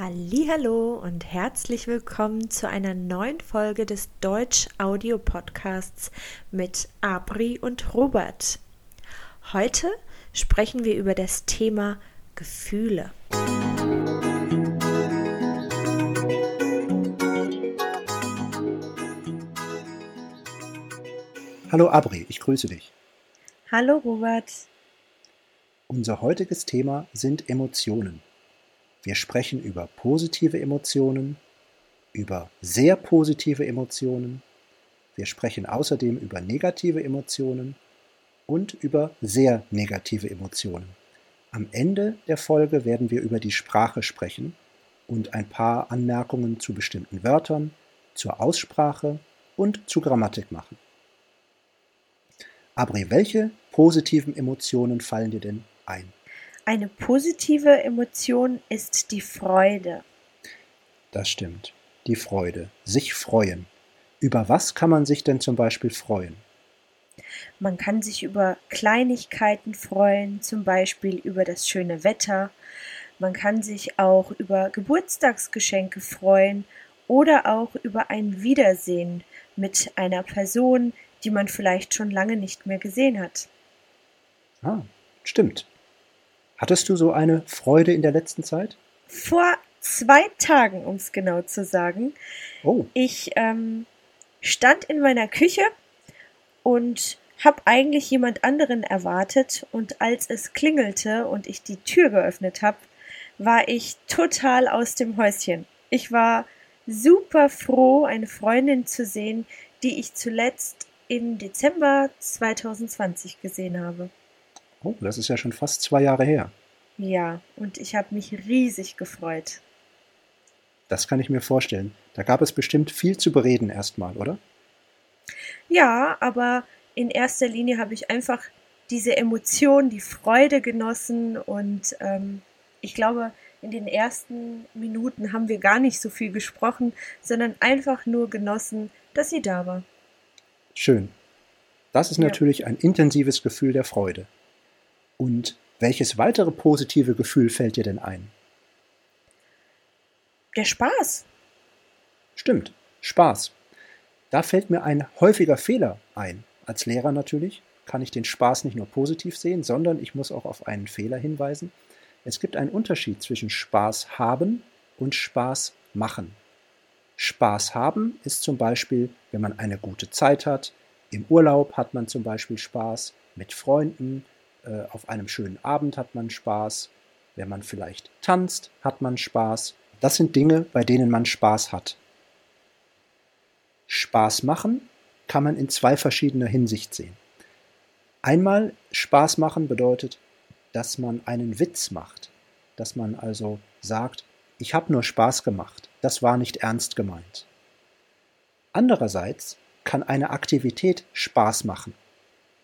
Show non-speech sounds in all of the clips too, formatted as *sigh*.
Hallo und herzlich willkommen zu einer neuen Folge des Deutsch Audio Podcasts mit Abri und Robert. Heute sprechen wir über das Thema Gefühle. Hallo Abri, ich grüße dich. Hallo Robert. Unser heutiges Thema sind Emotionen. Wir sprechen über positive Emotionen, über sehr positive Emotionen. Wir sprechen außerdem über negative Emotionen und über sehr negative Emotionen. Am Ende der Folge werden wir über die Sprache sprechen und ein paar Anmerkungen zu bestimmten Wörtern, zur Aussprache und zu Grammatik machen. Abri, welche positiven Emotionen fallen dir denn ein? Eine positive Emotion ist die Freude. Das stimmt. Die Freude. Sich freuen. Über was kann man sich denn zum Beispiel freuen? Man kann sich über Kleinigkeiten freuen, zum Beispiel über das schöne Wetter. Man kann sich auch über Geburtstagsgeschenke freuen oder auch über ein Wiedersehen mit einer Person, die man vielleicht schon lange nicht mehr gesehen hat. Ah, stimmt. Hattest du so eine Freude in der letzten Zeit? Vor zwei Tagen, um es genau zu sagen. Oh. Ich ähm, stand in meiner Küche und habe eigentlich jemand anderen erwartet und als es klingelte und ich die Tür geöffnet habe, war ich total aus dem Häuschen. Ich war super froh, eine Freundin zu sehen, die ich zuletzt im Dezember 2020 gesehen habe. Oh, das ist ja schon fast zwei Jahre her. Ja, und ich habe mich riesig gefreut. Das kann ich mir vorstellen. Da gab es bestimmt viel zu bereden erstmal, oder? Ja, aber in erster Linie habe ich einfach diese Emotion, die Freude genossen und ähm, ich glaube, in den ersten Minuten haben wir gar nicht so viel gesprochen, sondern einfach nur genossen, dass sie da war. Schön. Das ist ja. natürlich ein intensives Gefühl der Freude. Und welches weitere positive Gefühl fällt dir denn ein? Der Spaß. Stimmt, Spaß. Da fällt mir ein häufiger Fehler ein. Als Lehrer natürlich kann ich den Spaß nicht nur positiv sehen, sondern ich muss auch auf einen Fehler hinweisen. Es gibt einen Unterschied zwischen Spaß haben und Spaß machen. Spaß haben ist zum Beispiel, wenn man eine gute Zeit hat. Im Urlaub hat man zum Beispiel Spaß mit Freunden, äh, auf einem schönen Abend hat man Spaß, wenn man vielleicht tanzt, hat man Spaß. Das sind Dinge, bei denen man Spaß hat. Spaß machen kann man in zwei verschiedener Hinsicht sehen. Einmal Spaß machen bedeutet, dass man einen Witz macht, dass man also sagt, ich habe nur Spaß gemacht, das war nicht ernst gemeint. Andererseits kann eine Aktivität Spaß machen.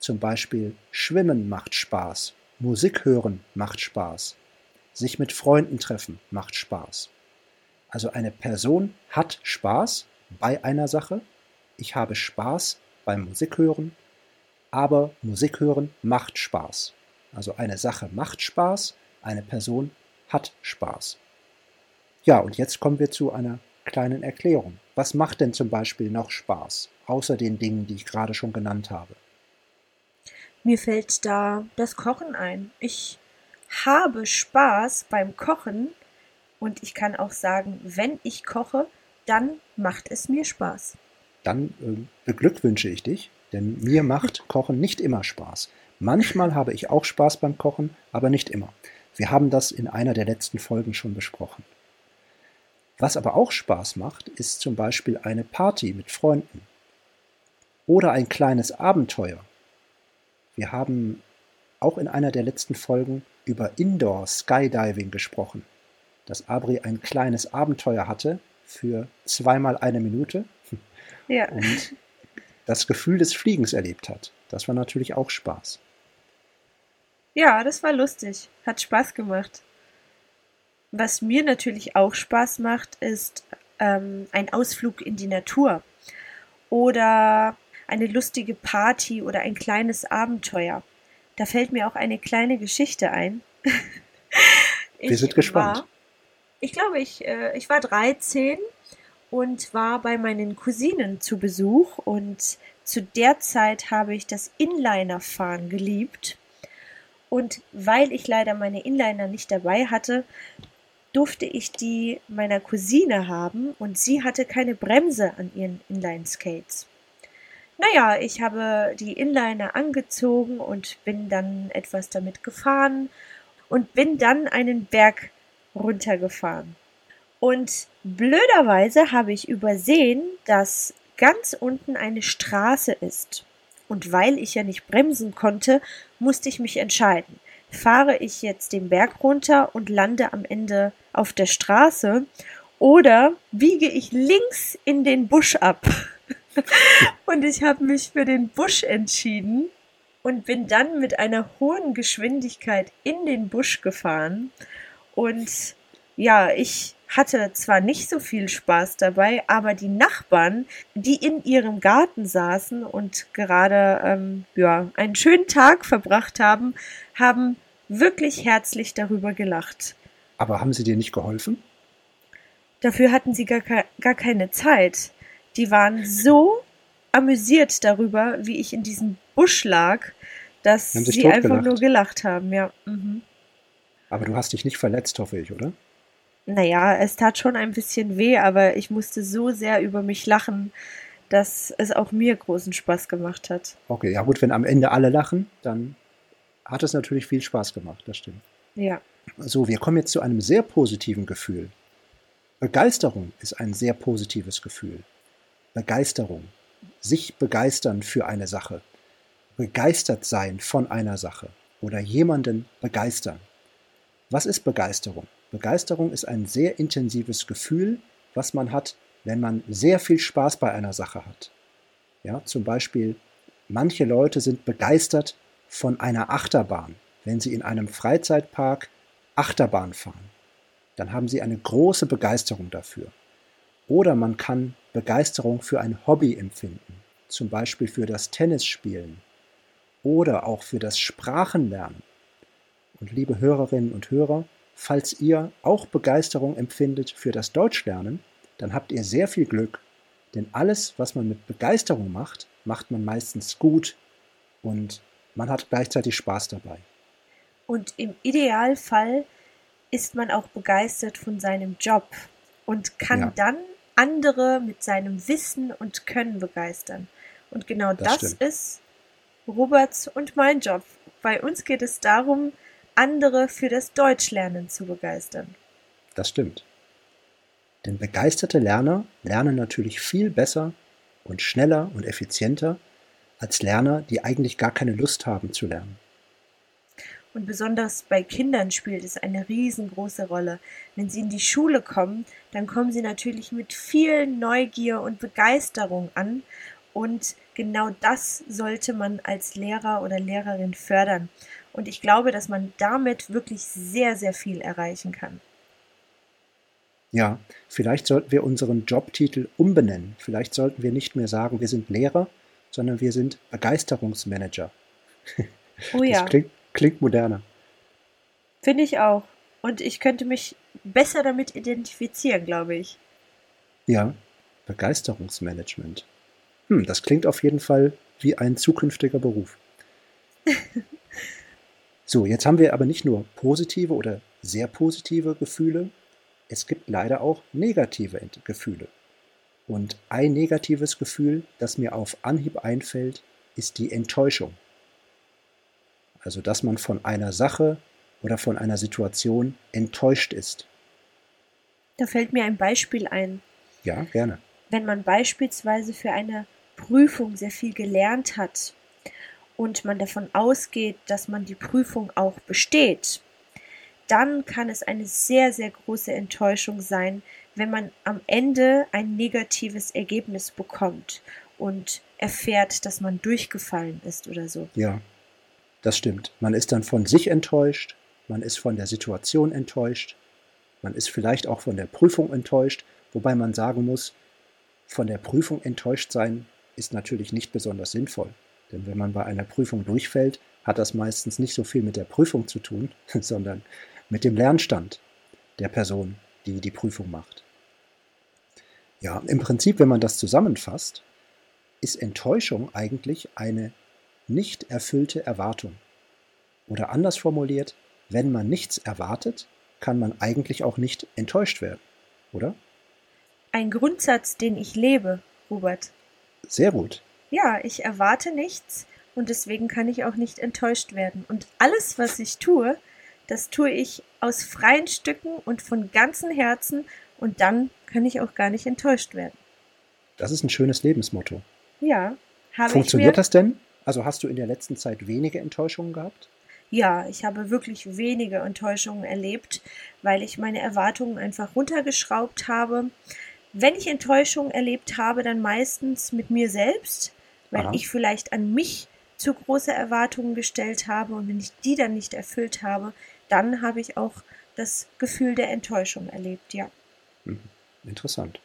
Zum Beispiel Schwimmen macht Spaß, Musik hören macht Spaß, sich mit Freunden treffen macht Spaß. Also eine Person hat Spaß bei einer Sache, ich habe Spaß beim Musik hören, aber Musik hören macht Spaß. Also eine Sache macht Spaß, eine Person hat Spaß. Ja, und jetzt kommen wir zu einer kleinen Erklärung. Was macht denn zum Beispiel noch Spaß, außer den Dingen, die ich gerade schon genannt habe? Mir fällt da das Kochen ein. Ich habe Spaß beim Kochen und ich kann auch sagen, wenn ich koche, dann macht es mir Spaß. Dann äh, beglückwünsche ich dich, denn mir macht *laughs* Kochen nicht immer Spaß. Manchmal habe ich auch Spaß beim Kochen, aber nicht immer. Wir haben das in einer der letzten Folgen schon besprochen. Was aber auch Spaß macht, ist zum Beispiel eine Party mit Freunden oder ein kleines Abenteuer wir haben auch in einer der letzten Folgen über Indoor Skydiving gesprochen, dass Abri ein kleines Abenteuer hatte für zweimal eine Minute *laughs* ja. und das Gefühl des Fliegens erlebt hat. Das war natürlich auch Spaß. Ja, das war lustig. Hat Spaß gemacht. Was mir natürlich auch Spaß macht, ist ähm, ein Ausflug in die Natur. Oder eine lustige Party oder ein kleines Abenteuer. Da fällt mir auch eine kleine Geschichte ein. *laughs* Wir sind gespannt. War, Ich glaube, ich, äh, ich war 13 und war bei meinen Cousinen zu Besuch und zu der Zeit habe ich das Inliner-Fahren geliebt. Und weil ich leider meine Inliner nicht dabei hatte, durfte ich die meiner Cousine haben und sie hatte keine Bremse an ihren Inline-Skates. Naja, ich habe die Inliner angezogen und bin dann etwas damit gefahren und bin dann einen Berg runtergefahren. Und blöderweise habe ich übersehen, dass ganz unten eine Straße ist. Und weil ich ja nicht bremsen konnte, musste ich mich entscheiden. Fahre ich jetzt den Berg runter und lande am Ende auf der Straße oder biege ich links in den Busch ab? *laughs* und ich habe mich für den Busch entschieden und bin dann mit einer hohen Geschwindigkeit in den Busch gefahren. Und ja, ich hatte zwar nicht so viel Spaß dabei, aber die Nachbarn, die in ihrem Garten saßen und gerade ähm, ja, einen schönen Tag verbracht haben, haben wirklich herzlich darüber gelacht. Aber haben sie dir nicht geholfen? Dafür hatten sie gar, gar keine Zeit. Die waren so amüsiert darüber, wie ich in diesem Busch lag, dass sie einfach nur gelacht haben, ja. Mhm. Aber du hast dich nicht verletzt, hoffe ich, oder? Naja, es tat schon ein bisschen weh, aber ich musste so sehr über mich lachen, dass es auch mir großen Spaß gemacht hat. Okay, ja gut, wenn am Ende alle lachen, dann hat es natürlich viel Spaß gemacht, das stimmt. Ja. So, wir kommen jetzt zu einem sehr positiven Gefühl. Begeisterung ist ein sehr positives Gefühl. Begeisterung. Sich begeistern für eine Sache. Begeistert sein von einer Sache. Oder jemanden begeistern. Was ist Begeisterung? Begeisterung ist ein sehr intensives Gefühl, was man hat, wenn man sehr viel Spaß bei einer Sache hat. Ja, zum Beispiel, manche Leute sind begeistert von einer Achterbahn, wenn sie in einem Freizeitpark Achterbahn fahren. Dann haben sie eine große Begeisterung dafür. Oder man kann Begeisterung für ein Hobby empfinden, zum Beispiel für das Tennisspielen oder auch für das Sprachenlernen. Und liebe Hörerinnen und Hörer, falls ihr auch Begeisterung empfindet für das Deutschlernen, dann habt ihr sehr viel Glück, denn alles, was man mit Begeisterung macht, macht man meistens gut und man hat gleichzeitig Spaß dabei. Und im Idealfall ist man auch begeistert von seinem Job und kann ja. dann andere mit seinem Wissen und Können begeistern. Und genau das, das ist Roberts und mein Job. Bei uns geht es darum, andere für das Deutschlernen zu begeistern. Das stimmt. Denn begeisterte Lerner lernen natürlich viel besser und schneller und effizienter als Lerner, die eigentlich gar keine Lust haben zu lernen. Und besonders bei Kindern spielt es eine riesengroße Rolle. Wenn sie in die Schule kommen, dann kommen sie natürlich mit viel Neugier und Begeisterung an. Und genau das sollte man als Lehrer oder Lehrerin fördern. Und ich glaube, dass man damit wirklich sehr, sehr viel erreichen kann. Ja, vielleicht sollten wir unseren Jobtitel umbenennen. Vielleicht sollten wir nicht mehr sagen, wir sind Lehrer, sondern wir sind Begeisterungsmanager. Oh ja. Das klingt, klingt moderner. Finde ich auch. Und ich könnte mich besser damit identifizieren, glaube ich. Ja, Begeisterungsmanagement. Hm, das klingt auf jeden Fall wie ein zukünftiger Beruf. *laughs* so, jetzt haben wir aber nicht nur positive oder sehr positive Gefühle, es gibt leider auch negative Gefühle. Und ein negatives Gefühl, das mir auf Anhieb einfällt, ist die Enttäuschung. Also, dass man von einer Sache oder von einer Situation enttäuscht ist. Da fällt mir ein Beispiel ein. Ja, gerne. Wenn man beispielsweise für eine Prüfung sehr viel gelernt hat und man davon ausgeht, dass man die Prüfung auch besteht, dann kann es eine sehr, sehr große Enttäuschung sein, wenn man am Ende ein negatives Ergebnis bekommt und erfährt, dass man durchgefallen ist oder so. Ja, das stimmt. Man ist dann von sich enttäuscht, man ist von der Situation enttäuscht, man ist vielleicht auch von der Prüfung enttäuscht, wobei man sagen muss, von der Prüfung enttäuscht sein ist natürlich nicht besonders sinnvoll. Denn wenn man bei einer Prüfung durchfällt, hat das meistens nicht so viel mit der Prüfung zu tun, *laughs* sondern mit dem Lernstand der Person die die Prüfung macht. Ja, im Prinzip, wenn man das zusammenfasst, ist Enttäuschung eigentlich eine nicht erfüllte Erwartung. Oder anders formuliert, wenn man nichts erwartet, kann man eigentlich auch nicht enttäuscht werden, oder? Ein Grundsatz, den ich lebe, Robert. Sehr gut. Ja, ich erwarte nichts und deswegen kann ich auch nicht enttäuscht werden. Und alles, was ich tue, das tue ich aus freien Stücken und von ganzem Herzen und dann kann ich auch gar nicht enttäuscht werden. Das ist ein schönes Lebensmotto. Ja. Habe Funktioniert ich mir, das denn? Also hast du in der letzten Zeit wenige Enttäuschungen gehabt? Ja, ich habe wirklich wenige Enttäuschungen erlebt, weil ich meine Erwartungen einfach runtergeschraubt habe. Wenn ich Enttäuschungen erlebt habe, dann meistens mit mir selbst, weil Aha. ich vielleicht an mich zu große Erwartungen gestellt habe und wenn ich die dann nicht erfüllt habe, dann habe ich auch das Gefühl der Enttäuschung erlebt, ja. Mhm. Interessant.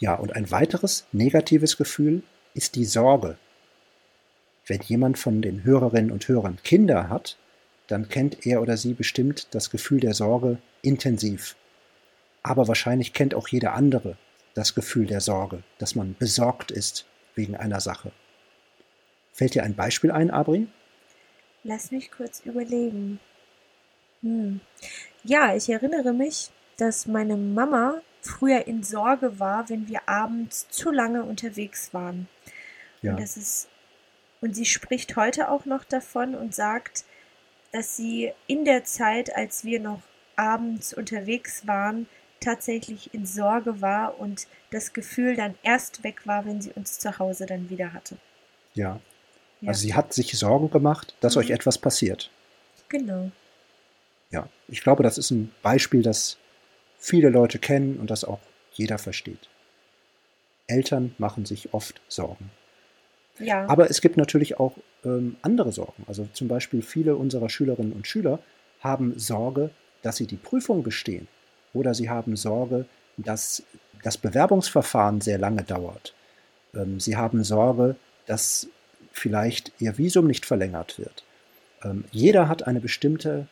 Ja, und ein weiteres negatives Gefühl ist die Sorge. Wenn jemand von den Hörerinnen und Hörern Kinder hat, dann kennt er oder sie bestimmt das Gefühl der Sorge intensiv. Aber wahrscheinlich kennt auch jeder andere das Gefühl der Sorge, dass man besorgt ist wegen einer Sache. Fällt dir ein Beispiel ein, Abri? Lass mich kurz überlegen. Hm. Ja, ich erinnere mich, dass meine Mama früher in Sorge war, wenn wir abends zu lange unterwegs waren. Ja. Und das ist und sie spricht heute auch noch davon und sagt, dass sie in der Zeit, als wir noch abends unterwegs waren, tatsächlich in Sorge war und das Gefühl dann erst weg war, wenn sie uns zu Hause dann wieder hatte. Ja. ja. Also sie hat sich Sorgen gemacht, dass mhm. euch etwas passiert. Genau. Ja, ich glaube, das ist ein Beispiel, das viele Leute kennen und das auch jeder versteht. Eltern machen sich oft Sorgen. Ja. Aber es gibt natürlich auch ähm, andere Sorgen. Also zum Beispiel viele unserer Schülerinnen und Schüler haben Sorge, dass sie die Prüfung bestehen. Oder sie haben Sorge, dass das Bewerbungsverfahren sehr lange dauert. Ähm, sie haben Sorge, dass vielleicht ihr Visum nicht verlängert wird. Ähm, jeder hat eine bestimmte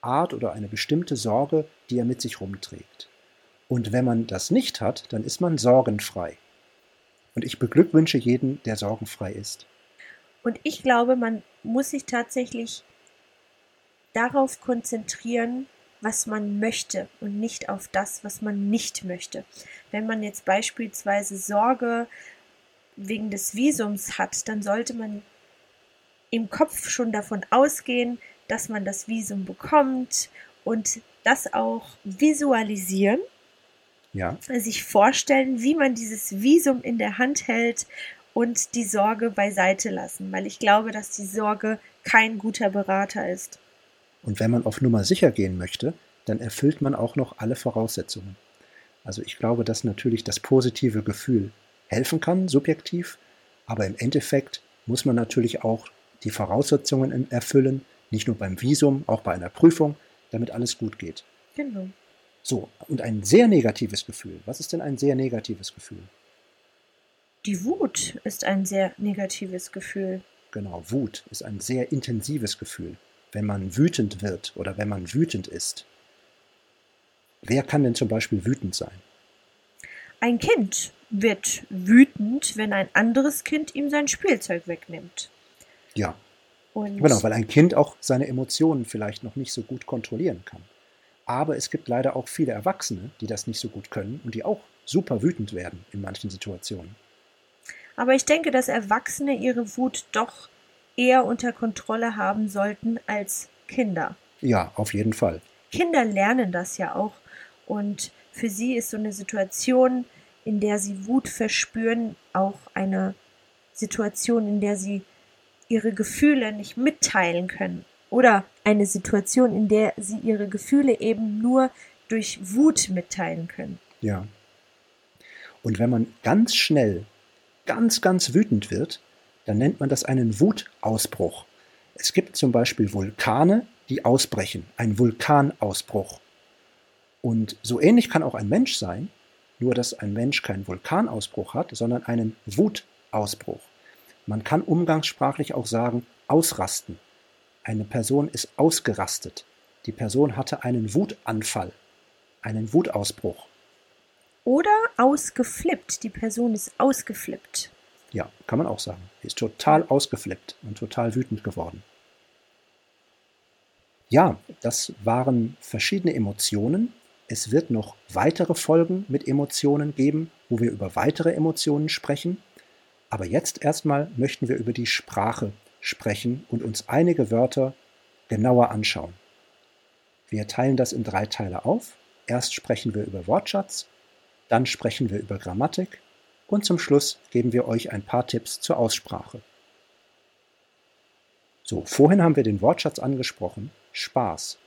Art oder eine bestimmte Sorge, die er mit sich rumträgt. Und wenn man das nicht hat, dann ist man sorgenfrei. Und ich beglückwünsche jeden, der sorgenfrei ist. Und ich glaube, man muss sich tatsächlich darauf konzentrieren, was man möchte und nicht auf das, was man nicht möchte. Wenn man jetzt beispielsweise Sorge wegen des Visums hat, dann sollte man im Kopf schon davon ausgehen, dass man das Visum bekommt und das auch visualisieren. Ja. Sich vorstellen, wie man dieses Visum in der Hand hält und die Sorge beiseite lassen, weil ich glaube, dass die Sorge kein guter Berater ist. Und wenn man auf Nummer sicher gehen möchte, dann erfüllt man auch noch alle Voraussetzungen. Also ich glaube, dass natürlich das positive Gefühl helfen kann, subjektiv, aber im Endeffekt muss man natürlich auch die Voraussetzungen erfüllen, nicht nur beim Visum, auch bei einer Prüfung, damit alles gut geht. Genau. So, und ein sehr negatives Gefühl. Was ist denn ein sehr negatives Gefühl? Die Wut ist ein sehr negatives Gefühl. Genau, Wut ist ein sehr intensives Gefühl, wenn man wütend wird oder wenn man wütend ist. Wer kann denn zum Beispiel wütend sein? Ein Kind wird wütend, wenn ein anderes Kind ihm sein Spielzeug wegnimmt. Ja, und genau, weil ein Kind auch seine Emotionen vielleicht noch nicht so gut kontrollieren kann. Aber es gibt leider auch viele Erwachsene, die das nicht so gut können und die auch super wütend werden in manchen Situationen. Aber ich denke, dass Erwachsene ihre Wut doch eher unter Kontrolle haben sollten als Kinder. Ja, auf jeden Fall. Kinder lernen das ja auch. Und für sie ist so eine Situation, in der sie Wut verspüren, auch eine Situation, in der sie ihre Gefühle nicht mitteilen können. Oder eine Situation, in der sie ihre Gefühle eben nur durch Wut mitteilen können. Ja. Und wenn man ganz schnell, ganz, ganz wütend wird, dann nennt man das einen Wutausbruch. Es gibt zum Beispiel Vulkane, die ausbrechen, ein Vulkanausbruch. Und so ähnlich kann auch ein Mensch sein, nur dass ein Mensch keinen Vulkanausbruch hat, sondern einen Wutausbruch. Man kann umgangssprachlich auch sagen ausrasten. Eine Person ist ausgerastet. Die Person hatte einen Wutanfall. einen Wutausbruch. Oder ausgeflippt. Die Person ist ausgeflippt. Ja, kann man auch sagen. Die ist total ausgeflippt und total wütend geworden. Ja, das waren verschiedene Emotionen. Es wird noch weitere Folgen mit Emotionen geben, wo wir über weitere Emotionen sprechen. Aber jetzt erstmal möchten wir über die Sprache sprechen und uns einige Wörter genauer anschauen. Wir teilen das in drei Teile auf. Erst sprechen wir über Wortschatz, dann sprechen wir über Grammatik und zum Schluss geben wir euch ein paar Tipps zur Aussprache. So, vorhin haben wir den Wortschatz angesprochen. Spaß.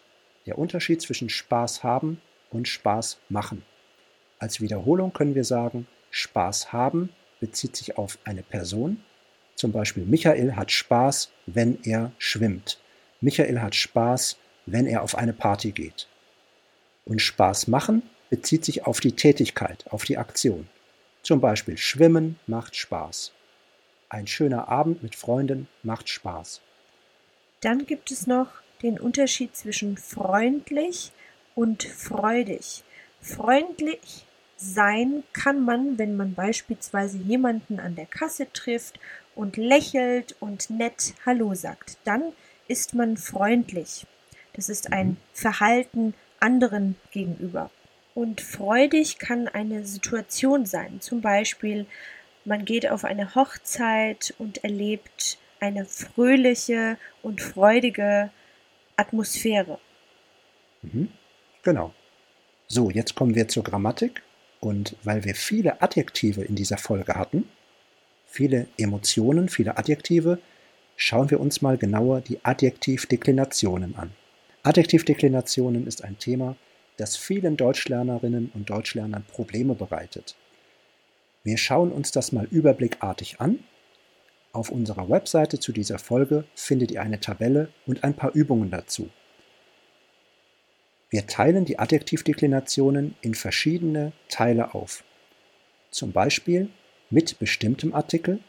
Der Unterschied zwischen Spaß haben und Spaß machen. Als Wiederholung können wir sagen, Spaß haben bezieht sich auf eine Person. Zum Beispiel Michael hat Spaß, wenn er schwimmt. Michael hat Spaß, wenn er auf eine Party geht. Und Spaß machen bezieht sich auf die Tätigkeit, auf die Aktion. Zum Beispiel Schwimmen macht Spaß. Ein schöner Abend mit Freunden macht Spaß. Dann gibt es noch den Unterschied zwischen freundlich und freudig. Freundlich sein kann man, wenn man beispielsweise jemanden an der Kasse trifft und lächelt und nett Hallo sagt. Dann ist man freundlich. Das ist ein. Verhalten anderen gegenüber. Und freudig kann eine Situation sein. Zum Beispiel, man geht auf eine Hochzeit und erlebt eine fröhliche und freudige Atmosphäre. Mhm. Genau. So, jetzt kommen wir zur Grammatik. Und weil wir viele Adjektive in dieser Folge hatten, viele Emotionen, viele Adjektive, schauen wir uns mal genauer die Adjektivdeklinationen an. Adjektivdeklinationen ist ein Thema, das vielen Deutschlernerinnen und Deutschlernern Probleme bereitet. Wir schauen uns das mal überblickartig an. Auf unserer Webseite zu dieser Folge findet ihr eine Tabelle und ein paar Übungen dazu. Wir teilen die Adjektivdeklinationen in verschiedene Teile auf. Zum Beispiel mit bestimmtem Artikel,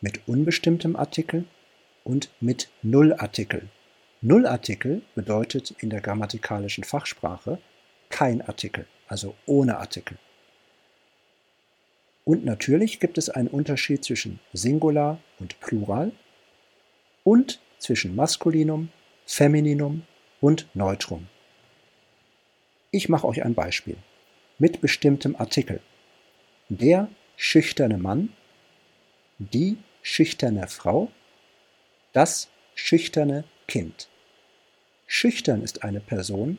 mit unbestimmtem Artikel und mit Nullartikel. Nullartikel bedeutet in der grammatikalischen Fachsprache kein Artikel, also ohne Artikel. Und natürlich gibt es einen Unterschied zwischen Singular und Plural und zwischen Maskulinum, Femininum und Neutrum. Ich mache euch ein Beispiel mit bestimmtem Artikel. Der schüchterne Mann, die schüchterne Frau, das schüchterne Kind. Schüchtern ist eine Person,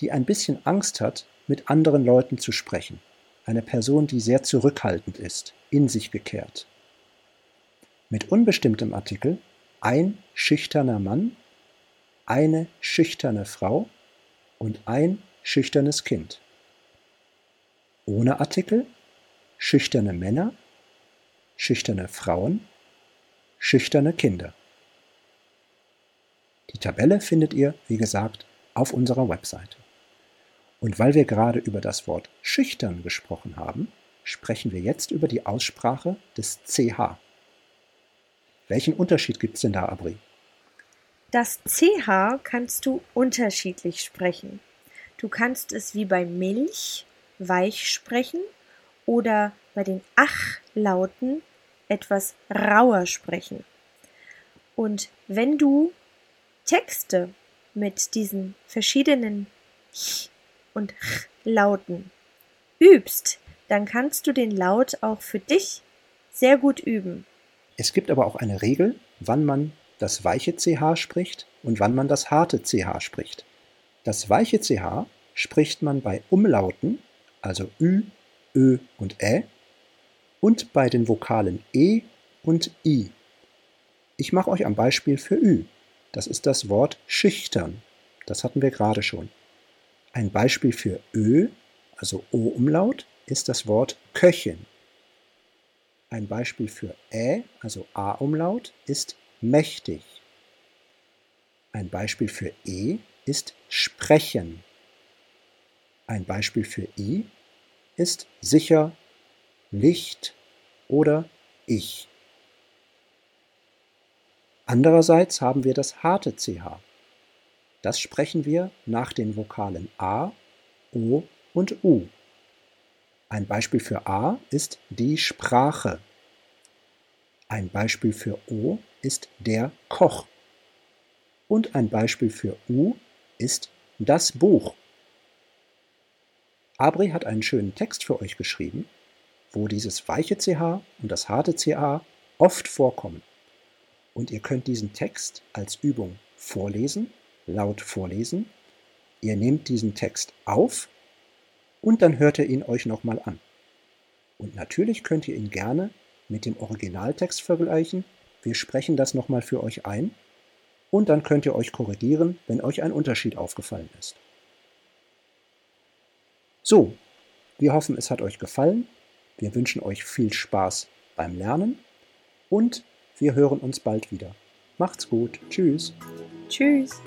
die ein bisschen Angst hat, mit anderen Leuten zu sprechen. Eine Person, die sehr zurückhaltend ist, in sich gekehrt. Mit unbestimmtem Artikel ein schüchterner Mann, eine schüchterne Frau und ein schüchternes Kind. Ohne Artikel schüchterne Männer, schüchterne Frauen, schüchterne Kinder. Die Tabelle findet ihr, wie gesagt, auf unserer Webseite. Und weil wir gerade über das Wort schüchtern gesprochen haben, sprechen wir jetzt über die Aussprache des CH. Welchen Unterschied gibt es denn da, Abri? Das CH kannst du unterschiedlich sprechen. Du kannst es wie bei Milch weich sprechen oder bei den Ach-Lauten etwas rauer sprechen. Und wenn du Texte mit diesen verschiedenen Ch und Ch Lauten übst, dann kannst du den Laut auch für dich sehr gut üben. Es gibt aber auch eine Regel, wann man das weiche CH spricht und wann man das harte CH spricht. Das weiche CH spricht man bei Umlauten, also Ü, Ö und Ä, und bei den Vokalen E und I. Ich mache euch ein Beispiel für Ü. Das ist das Wort schüchtern. Das hatten wir gerade schon. Ein Beispiel für Ö, also O-Umlaut, ist das Wort Köchin. Ein Beispiel für Ä, also A-Umlaut, ist mächtig. Ein Beispiel für E ist sprechen. Ein Beispiel für I ist sicher, Licht oder ich. Andererseits haben wir das harte CH. Das sprechen wir nach den Vokalen A, O und U. Ein Beispiel für A ist die Sprache. Ein Beispiel für O ist der Koch. Und ein Beispiel für U ist das Buch. Abri hat einen schönen Text für euch geschrieben, wo dieses weiche CH und das harte CH oft vorkommen. Und ihr könnt diesen Text als Übung vorlesen, laut vorlesen. Ihr nehmt diesen Text auf und dann hört ihr ihn euch nochmal an. Und natürlich könnt ihr ihn gerne mit dem Originaltext vergleichen. Wir sprechen das nochmal für euch ein und dann könnt ihr euch korrigieren, wenn euch ein Unterschied aufgefallen ist. So, wir hoffen, es hat euch gefallen. Wir wünschen euch viel Spaß beim Lernen und wir hören uns bald wieder. Macht's gut. Tschüss. Tschüss.